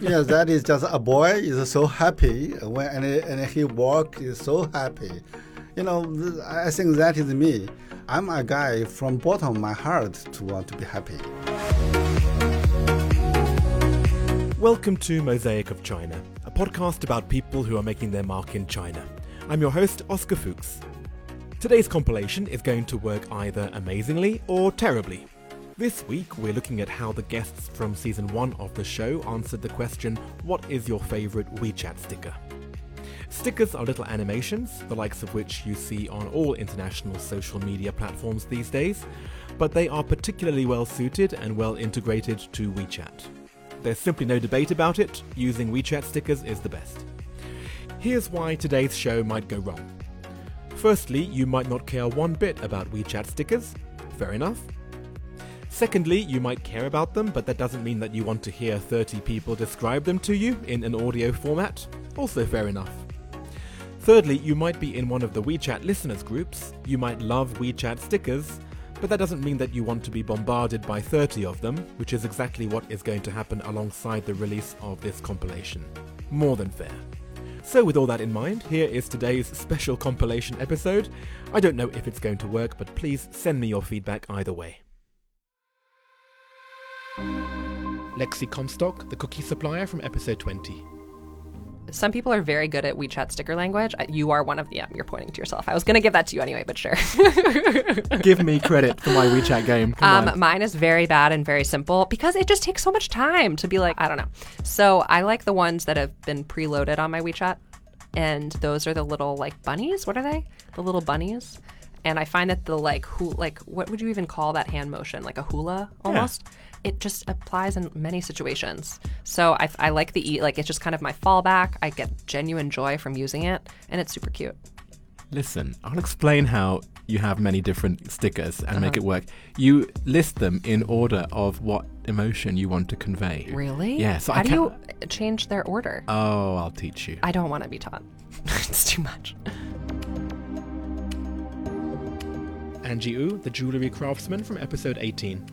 yeah, that is just a boy is so happy when and, and he walk is so happy. You know, I think that is me. I'm a guy from bottom of my heart to want to be happy. Welcome to Mosaic of China, a podcast about people who are making their mark in China. I'm your host, Oscar Fuchs. Today's compilation is going to work either amazingly or terribly. This week, we're looking at how the guests from season 1 of the show answered the question What is your favourite WeChat sticker? Stickers are little animations, the likes of which you see on all international social media platforms these days, but they are particularly well suited and well integrated to WeChat. There's simply no debate about it, using WeChat stickers is the best. Here's why today's show might go wrong. Firstly, you might not care one bit about WeChat stickers. Fair enough. Secondly, you might care about them, but that doesn't mean that you want to hear 30 people describe them to you in an audio format. Also fair enough. Thirdly, you might be in one of the WeChat listeners groups, you might love WeChat stickers, but that doesn't mean that you want to be bombarded by 30 of them, which is exactly what is going to happen alongside the release of this compilation. More than fair. So, with all that in mind, here is today's special compilation episode. I don't know if it's going to work, but please send me your feedback either way. Lexi Comstock, the cookie supplier from episode 20. Some people are very good at WeChat sticker language. Uh, You are one of them. You're pointing to yourself. I was going to give that to you anyway, but sure. Give me credit for my WeChat game. Um, mine is very bad and very simple because it just takes so much time to be like, I don't know. So I like the ones that have been preloaded on my WeChat. And those are the little like bunnies. What are they? The little bunnies. And I find that the like who like what would you even call that hand motion? Like a hula almost. It just applies in many situations. So I, I like the e like it's just kind of my fallback. I get genuine joy from using it, and it's super cute. Listen, I'll explain how you have many different stickers and make Uh-huh. it work. You list them in order of what emotion you want to convey. Really? Yeah, so How I do you change their order? Oh, I'll teach you. I don't want to be taught. it's too much. Angie Wu, the jewellery craftsman from episode 18.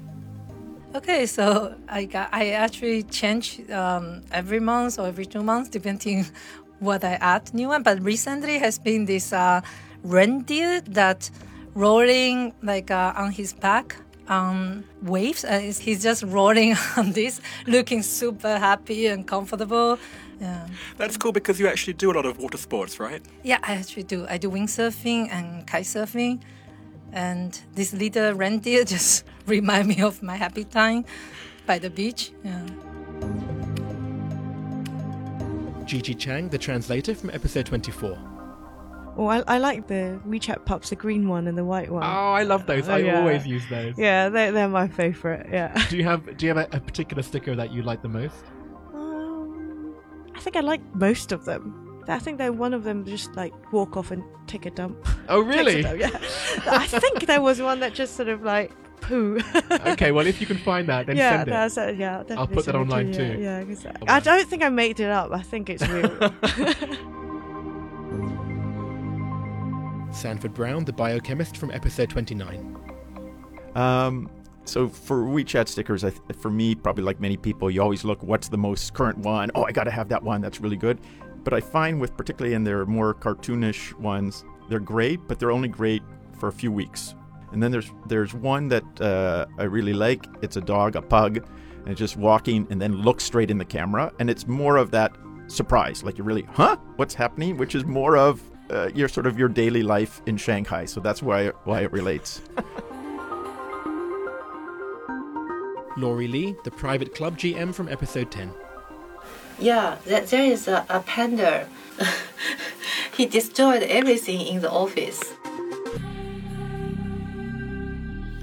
Okay, so I got I actually change um, every month or every two months depending what I add new one. But recently has been this uh, reindeer that rolling like uh, on his back on waves, and it's- he's just rolling on this, looking super happy and comfortable. Yeah. That's cool because you actually do a lot of water sports, right? Yeah, I actually do. I do windsurfing and kite surfing. And this little reindeer just remind me of my happy time by the beach. Yeah. Gigi Chang, the translator from episode 24. Oh, I, I like the WeChat pups, the green one and the white one. Oh, I love those. Oh, I yeah. always use those. Yeah, they're, they're my favourite. Yeah. Do you have Do you have a, a particular sticker that you like the most? Um, I think I like most of them. I think that one of them just like walk off and take a dump. Oh, really? dump, yeah. I think there was one that just sort of like poo. okay, well, if you can find that, then yeah, send it. that's uh, yeah. I'll, put that it online you, too. Yeah, yeah 'cause I- Oh, I don't think I made it up. I think it's real. Sanford Brown, the biochemist from episode 29. Um, so for WeChat stickers, I th- for me, probably like many people, you always look what's the most current one. Oh, I got to have that one. That's really good. But I find with particularly in their more cartoonish ones, they're great, but they're only great for a few weeks. And then there's there's one that uh, I really like. It's a dog, a pug, and it's just walking and then looks straight in the camera, and it's more of that surprise, like you're really, huh, what's happening? Which is more of uh, your sort of your daily life in Shanghai. So that's why why it relates. Laurie Lee, the private club GM from episode 10. Yeah, there, there is a, a panda. he destroyed everything in the office.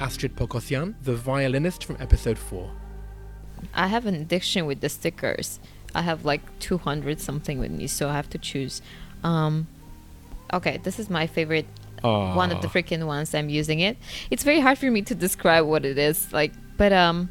Astrid Pokosyan, the violinist from episode 4. I have an addiction with the stickers. I have like 200 something with me, so I have to choose. Um, okay, this is my favorite. One of the freaking ones I'm using it. It's very hard for me to describe what it is like, but um,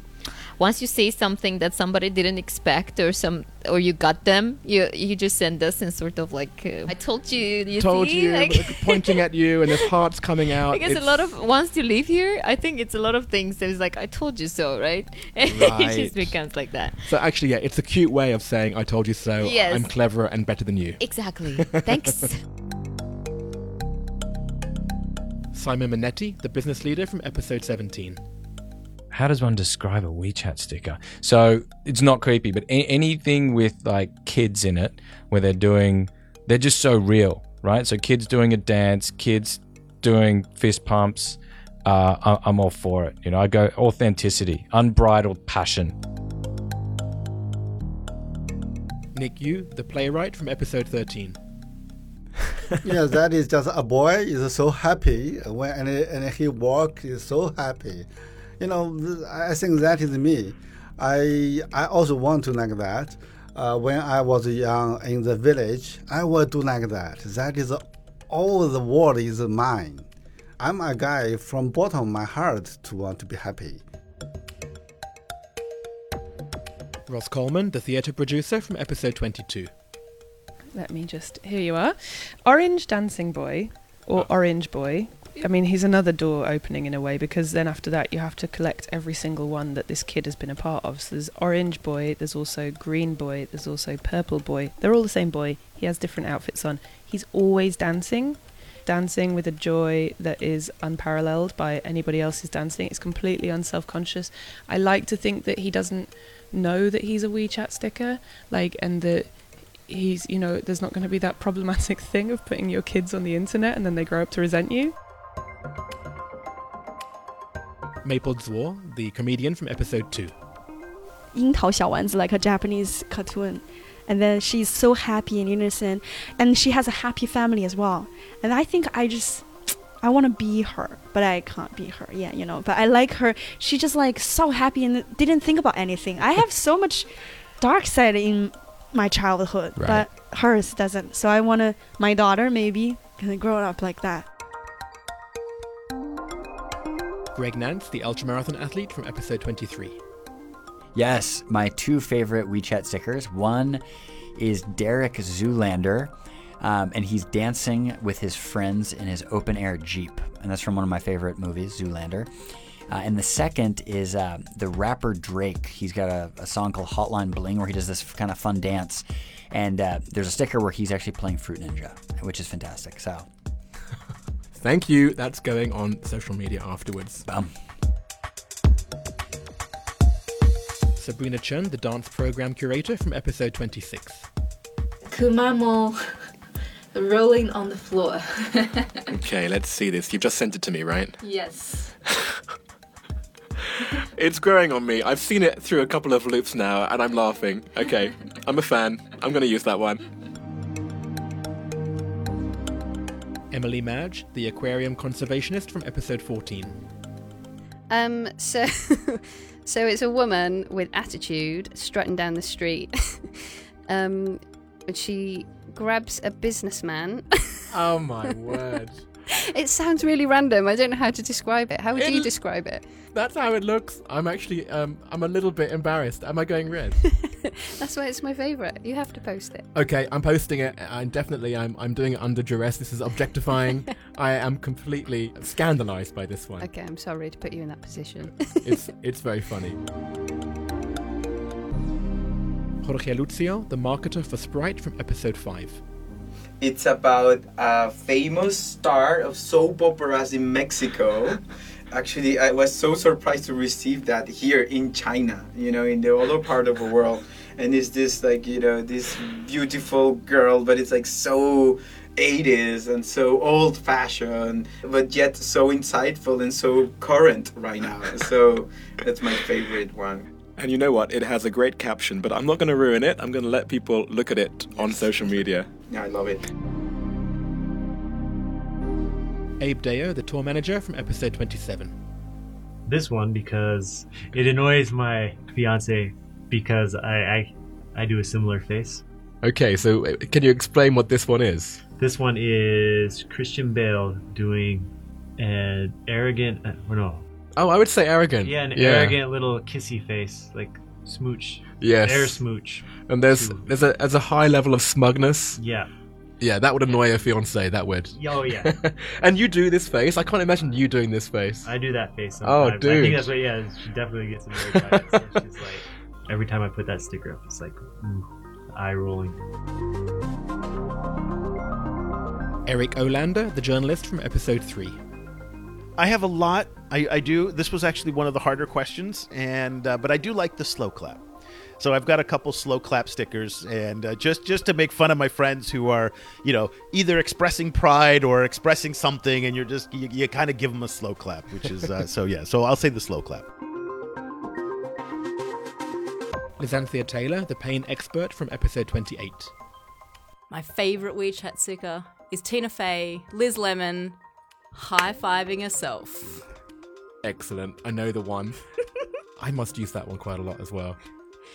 once you say something that somebody didn't expect or some or you got them, you you just send us in sort of like uh, I told you, you Told see? you, Like- like, pointing at you, and there's hearts coming out. because a It's- lot of once you leave here, I think it's a lot of things that is like I told you so, right? it Right. just becomes like that. So actually, yeah, it's a cute way of saying "I told you so." Yes. I'm cleverer and better than you. Exactly. Thanks. Simon Minetti, the business leader from episode 17. How does one describe a WeChat sticker? So it's not creepy, but a- anything with like kids in it, where they're doing, they're just so real, right? So kids doing a dance, kids doing fist pumps. Uh, I- I'm all for it. You know, I go authenticity, unbridled passion. Nick Yu, the playwright from episode 13. yeah, that is just a boy is so happy when and, and he walk is so happy. You know, I think that is me. I I also want to like that. Uh, when I was young in the village, I would do like that. That is all the world is mine. I'm a guy from bottom of my heart to want to be happy. Ross Coleman, the theatre producer from episode 22. Let me just. Here you are. Orange Dancing Boy or Orange Boy. I mean, he's another door opening in a way because then after that you have to collect every single one that this kid has been a part of. So there's Orange Boy, there's also Green Boy, there's also Purple Boy. They're all the same boy. He has different outfits on. He's always dancing, dancing with a joy that is unparalleled by anybody else's dancing. It's completely unself conscious. I like to think that he doesn't know that he's a WeChat sticker, like, and that he's you know there's not going to be that problematic thing of putting your kids on the internet and then they grow up to resent you Maple Zwo, the comedian from episode 2. 樱桃小丸子 like a Japanese cartoon. And then she's so happy and innocent, and she has a happy family as well. And I think I just, I want to be her, but I can't be her. Yeah, you know. But I like her. She just like so happy and didn't think about anything. I have so much dark side in my childhood, Right. but hers doesn't. So I want to, my daughter maybe, gonna grow up like that. Greg Nance, the ultramarathon athlete from episode 23. Yes, my two favorite WeChat stickers. One is Derek Zoolander, um, and he's dancing with his friends in his open air Jeep. And that's from one of my favorite movies, Zoolander. Uh, and the second is uh, the rapper Drake. He's got a, a song called Hotline Bling where he does this kind of fun dance. And uh, there's a sticker where he's actually playing Fruit Ninja, which is fantastic. So, Thank you. That's going on social media afterwards. um, Sabrina Chun, the dance program curator from episode 26. Kumamon rolling on the floor. Okay, let's see this. You've just sent it to me, right? yes. It's growing on me. I've seen it through a couple of loops now, and I'm laughing. Okay, I'm a fan. I'm going to use that one. Emily Madge, the aquarium conservationist from episode 14. Um, so, so it's a woman with attitude strutting down the street. um, and she grabs a businessman. Oh my word. it sounds really random. I don't know how to describe it. How would you describe it? That's how it looks. I'm actually, um, I'm a little bit embarrassed. Am I going red? That's why it's my favourite. You have to post it. okay, I'm posting it. I'm definitely, I'm, I'm doing it under duress. This is objectifying. I am completely scandalized by this one. Okay, I'm sorry to put you in that position. It's, it's very funny. Jorge Lucio, the marketer for Sprite from episode 5. It's about a famous star of soap operas in Mexico. Actually, I was so surprised to receive that here in China, you know, in the other part of the world. And it's this, like, you know, this beautiful girl, but it's like so 80s and so old fashioned, but yet so insightful and so current right now. So that's my favorite one. And you know what? It has a great caption, but I'm not going to ruin it. I'm going to let people look at it on social media. Yeah, I love it. Abe Deo, the tour manager from episode 27. This one because it annoys my fiance because I I, I do a similar face. Okay, so uh, can you explain what this one is? This one is Christian Bale doing an arrogant, uh, or no, Oh, I would say arrogant. Yeah, an Yeah. arrogant little kissy face, like smooch. Yes. Air smooch. And there's there's a there's a high level of smugness. Yeah. Yeah, that would annoy a fiance. That would. Oh yeah. and you do this face. I can't imagine you doing this face. I do that face Oh, sometimes. I think that's what. Yeah, she definitely gets annoyed by it. So she's like, every time I put that sticker up, it's like ooh, eye rolling. Eric Olander, the journalist from episode three. I have a lot. I, I do. This was actually one of the harder questions, and uh, but I do like the slow clap. So I've got a couple slow clap stickers, and uh, just just to make fun of my friends who are, you know, either expressing pride or expressing something, and you're just you, you kind of give them a slow clap, which is uh, so yeah. So I'll say the slow clap. Lizanthia Taylor, the pain expert from episode 28. My favourite WeChat sticker is Tina Fey, Liz Lemon, high fiving herself. Excellent. I know the one. I must use that one quite a lot as well.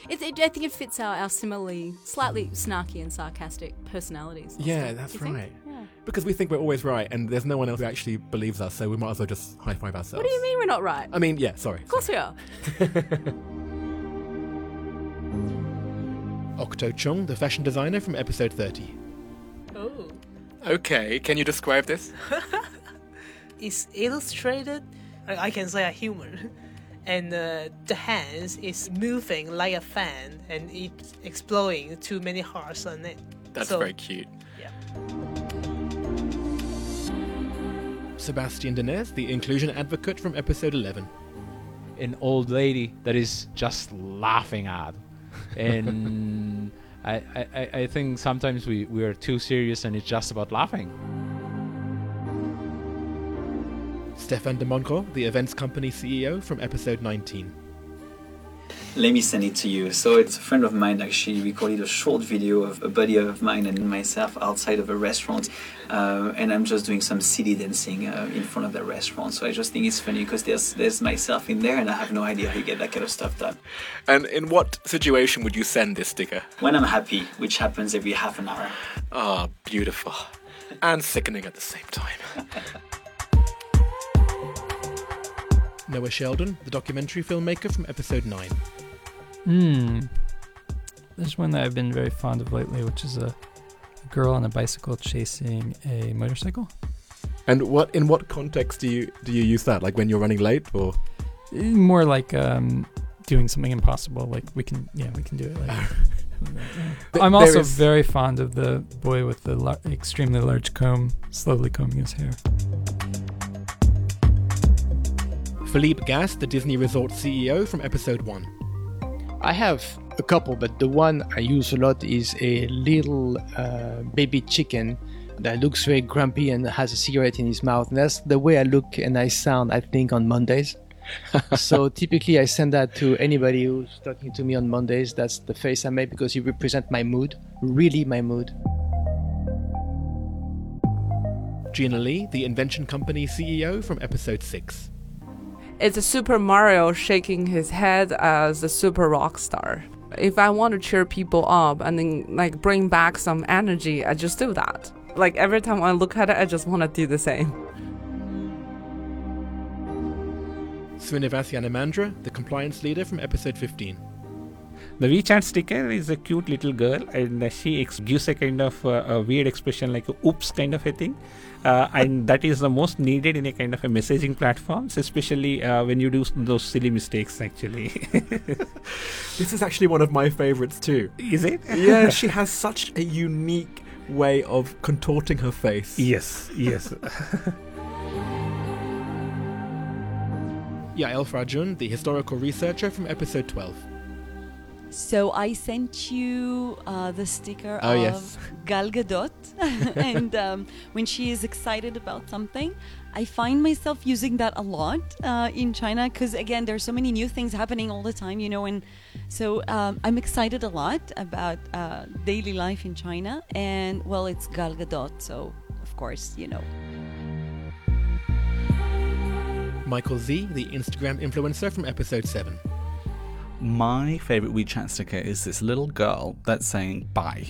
It, it, I think it fits our, our similarly slightly snarky and sarcastic personalities. Yeah, Do that's right. Yeah. Because we think we're always right, and there's no one else who actually believes us, so we might as well just high five ourselves. What do you mean we're not right? I mean, yeah, sorry. Of course we are. Octo Chung, the fashion designer from episode 30. Oh. Okay, can you describe this? It's illustrated. I I can say a human, and uh, the hands is moving like a fan, and it's exploding too many hearts on it. That's So- very cute. Yeah. Sebastian Denez, the inclusion advocate from episode 11. an old lady that is just laughing at. And I, I, I- I think sometimes we, we are too serious and it's just about laughing. Stefan de Monco, the events company CEO from episode 19. Let me send it to you. So it's a friend of mine actually recorded a short video of a buddy of mine and myself outside of a restaurant, uh, and I'm just doing some city dancing uh, in front of the restaurant. So I just think it's funny because there's there's myself in there, and I have no idea how you get that kind of stuff done. And in what situation would you send this sticker? When I'm happy, which happens every half an hour. Ah, beautiful. And sickening at the same time. Noah Sheldon, the documentary filmmaker from episode 9. Hmm. There's one that I've been very fond of lately, which is a, a girl on a bicycle chasing a motorcycle. And what in what context do you do you use that? Like when you're running late or More like um, doing something impossible. Like we can, yeah, we can do it. Like, Th- I'm also is- very fond of the boy with the lar- extremely large comb, slowly combing his hair. Philippe Gas, the Disney Resort CEO from episode 1. I have a couple, but the one I use a lot is a little uh, baby chicken that looks very grumpy and has a cigarette in his mouth. And that's the way I look and I sound, I think, on Mondays. so typically, I send that to anybody who's talking to me on Mondays. That's the face I make because you represent my mood, really my mood. Gina Lee, the Invention Company CEO from episode 6. It's a Super Mario shaking his head as a super rock star. If I want to cheer people up and then like bring back some energy, I just do that. Like every time I look at it, I just want to do the same. Srinivas Yanamandra, the compliance leader from episode 15. The WeChat sticker is a cute little girl, and she ex- gives a kind of uh, a weird expression, like a "oops" kind of a thing, uh, and that is the most needed in a kind of a messaging platforms, especially uh, when you do those silly mistakes. Actually, This is actually one of my favorites too. Is it? yeah, she has such a unique way of contorting her face. Yes, yes. Yael Frajun, the historical researcher from episode 12. So I sent you uh, the sticker Oh, of yes. Gal Gadot, and um, when she is excited about something, I find myself using that a lot uh, in China because again, there's so many new things happening all the time, you know, and so um, I'm excited a lot about uh, daily life in China, and well, it's Gal Gadot, so of course, you know. Michael Z, the Instagram influencer from episode 7. My favorite WeChat sticker is this little girl that's saying bye.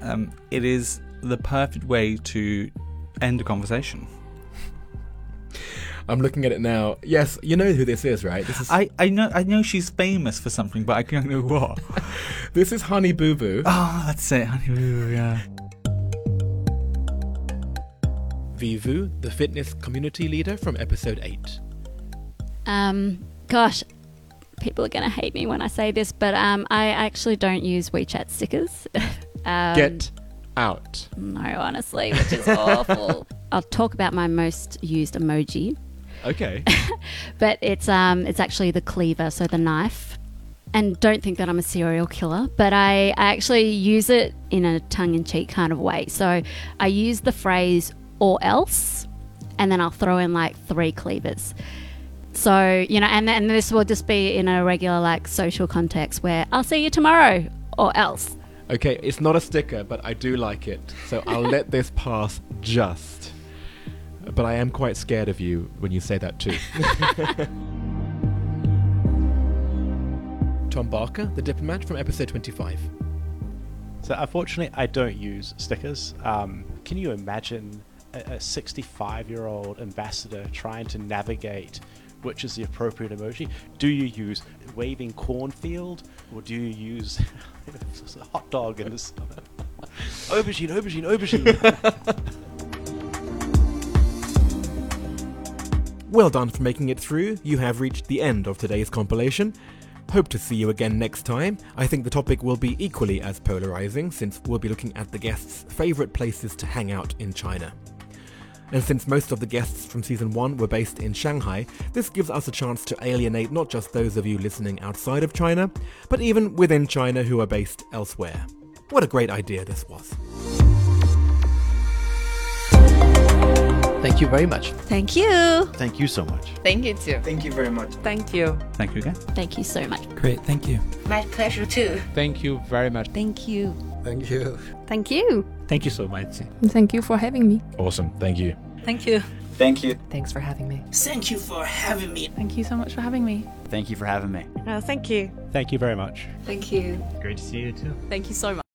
Um, it is the perfect way to end a conversation. I'm looking at it now. Yes, you know who this is, right? This is I, I know I know she's famous for something, but I don't know what. this is Honey Boo Boo. Oh, that's it, Honey Boo Boo, yeah. Vivu, the fitness community leader from episode 8. Um, gosh, people are going to hate me when I say this, but um, I actually don't use WeChat stickers. um, Get out. No, honestly, which is awful. I'll talk about my most used emoji, Okay. but it's um, it's actually the cleaver, so the knife. And don't think that I'm a serial killer, but I, I actually use it in a tongue-in-cheek kind of way. So I use the phrase "or else," and then I'll throw in like three cleavers. So you know, and then this will just be in a regular like social context where I'll see you tomorrow, or else. Okay, it's not a sticker, but I do like it. So I'll let this pass just. But I am quite scared of you when you say that too. Tom Barker, the diplomat from episode 25. So unfortunately, I don't use stickers. Um, can you imagine a 65 year old ambassador trying to navigate which is the appropriate emoji? Do you use waving cornfield or do you use a hot dog in this? aubergine, aubergine, aubergine. Well done for making it through. You have reached the end of today's compilation. Hope to see you again next time. I think the topic will be equally as polarizing since we'll be looking at the guests' favorite places to hang out in China. And since most of the guests from season 1 were based in Shanghai, this gives us a chance to alienate not just those of you listening outside of China, but even within China who are based elsewhere. What a great idea this was. Thank you very much. Thank you. Thank you so much. Thank you too. Thank you very much. Thank you. Thank you again. Thank you so much. Great, thank you. My pleasure too. Thank you very much. Thank you. Thank you. Thank you. Thank you so much. Thank you for having me. Awesome. Thank you. Thank you. Thank you. Thanks for having me. Thank you for having me. Thank you so much for having me. Thank you for having me. Oh, thank you. Thank you very much. Thank you. Great to see you too. Thank you so much.